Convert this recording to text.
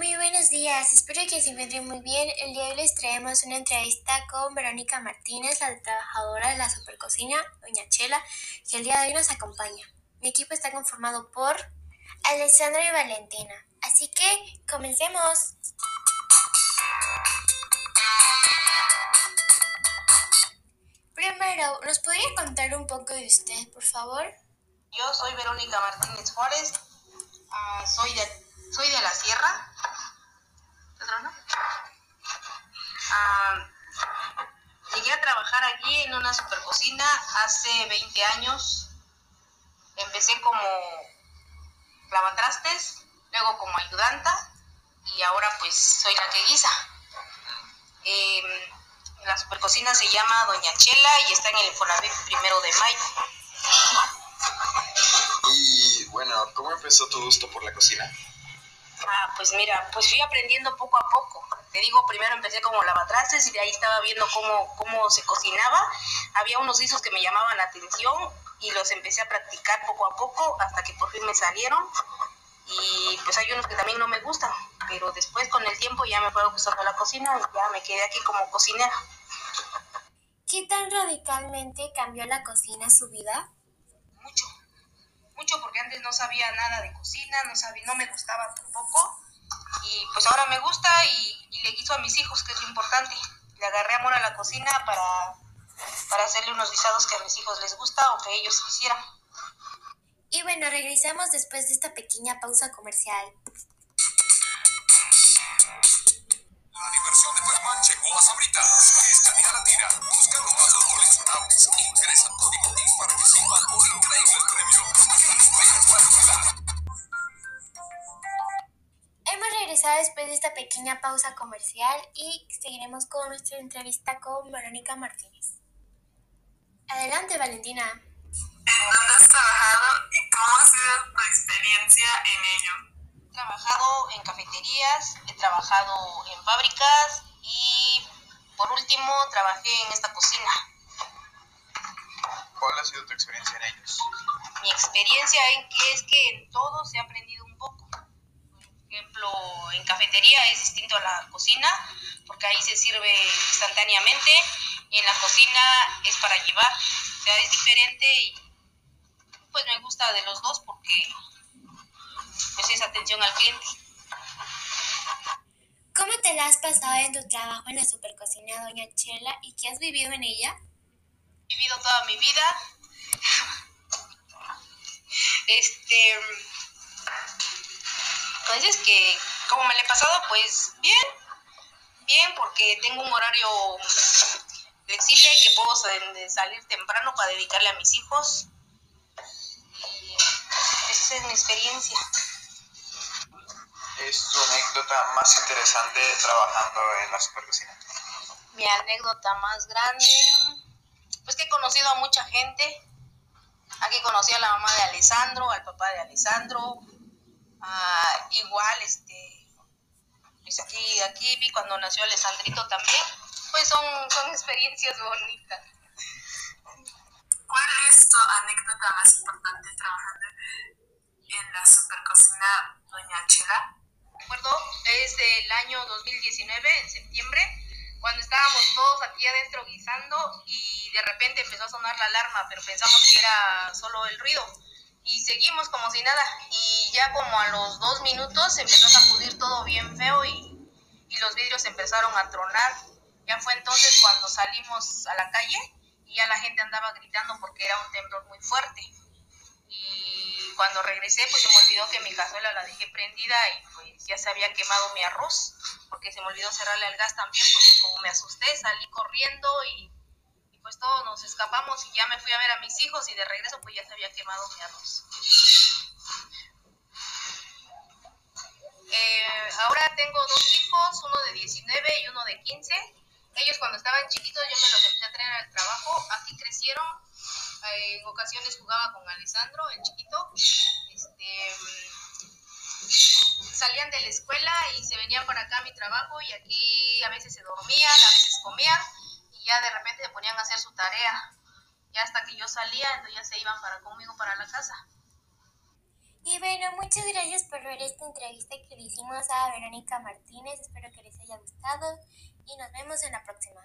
muy buenos días. Espero que se encuentren muy bien. El día de hoy les traemos una entrevista con Verónica Martínez, la trabajadora de la supercocina, Doña Chela, que el día de hoy nos acompaña. Mi equipo está conformado por Alessandra y Valentina. Así que comencemos. Primero, ¿nos podría contar un poco de usted, por favor? Yo soy Verónica Martínez Juárez, ah, soy, de, soy de la Sierra. Ah, llegué a trabajar aquí en una supercocina hace 20 años. Empecé como lavatrastes, luego como ayudanta y ahora pues soy la que guisa. Em, la supercocina se llama Doña Chela y está en el Infonavit primero de mayo. Y bueno, ¿cómo empezó tu gusto por la cocina? Ah, pues mira, pues fui aprendiendo poco a poco. Te digo, primero empecé como lavatrastes y de ahí estaba viendo cómo, cómo se cocinaba. Había unos guisos que me llamaban la atención y los empecé a practicar poco a poco hasta que por fin me salieron. Y pues hay unos que también no me gustan, pero después con el tiempo ya me fue gustando la cocina y ya me quedé aquí como cocinera. ¿Qué tan radicalmente cambió la cocina su vida? No sabía nada de cocina, no, sabía, no me gustaba tampoco. Y pues ahora me gusta y, y le guiso a mis hijos, que es lo importante. Le agarré amor a la cocina para, para hacerle unos guisados que a mis hijos les gusta o que ellos quisieran. Y bueno, regresamos después de esta pequeña pausa comercial. La diversión de Pac-Man llegó a Sabritas. Escanea la tira, busca los más ingresa el código y participa después de esta pequeña pausa comercial y seguiremos con nuestra entrevista con Verónica Martínez. Adelante, Valentina. ¿En dónde has trabajado y cómo ha sido tu experiencia en ello? He trabajado en cafeterías, he trabajado en fábricas y por último trabajé en esta cocina. ¿Cuál ha sido tu experiencia en ellos? Mi experiencia en que es que en todo se ha aprendido ejemplo, en cafetería es distinto a la cocina porque ahí se sirve instantáneamente y en la cocina es para llevar. O sea, es diferente y pues me gusta de los dos porque pues es atención al cliente. ¿Cómo te la has pasado en tu trabajo en la supercocina Doña Chela y qué has vivido en ella? He vivido toda mi vida. Este. Pues es que, ¿cómo me la he pasado? Pues bien. Bien, porque tengo un horario flexible que puedo sa- salir temprano para dedicarle a mis hijos. Y esa es mi experiencia. ¿Es tu anécdota más interesante trabajando en la supercocina? Mi anécdota más grande, pues que he conocido a mucha gente. Aquí conocí a la mamá de Alessandro, al papá de Alessandro. Ah, igual, este, pues aquí, aquí vi cuando nació Alessandrito también. Pues son, son experiencias bonitas. ¿Cuál es tu anécdota más importante trabajando en la supercocina Doña Chela? recuerdo es del año 2019, en septiembre, cuando estábamos todos aquí adentro guisando y de repente empezó a sonar la alarma, pero pensamos que era solo el ruido. Y seguimos como si nada. Y ya como a los dos minutos se empezó a sacudir todo bien feo y, y los vidrios empezaron a tronar. Ya fue entonces cuando salimos a la calle y ya la gente andaba gritando porque era un temblor muy fuerte. Y cuando regresé, pues se me olvidó que mi cazuela la dejé prendida y pues ya se había quemado mi arroz, porque se me olvidó cerrarle el gas también, porque como me asusté, salí corriendo y pues todos nos escapamos y ya me fui a ver a mis hijos y de regreso pues ya se había quemado mi arroz. Eh, ahora tengo dos hijos, uno de 19 y uno de 15. Ellos cuando estaban chiquitos yo me los empecé a traer al trabajo, aquí crecieron, eh, en ocasiones jugaba con Alessandro, el chiquito, este, mm, salían de la escuela y se venían para acá a mi trabajo y aquí a veces se dormían, a veces comían de repente se ponían a hacer su tarea. Ya hasta que yo salía, entonces ya se iban para conmigo para la casa. Y bueno, muchas gracias por ver esta entrevista que le hicimos a Verónica Martínez. Espero que les haya gustado y nos vemos en la próxima.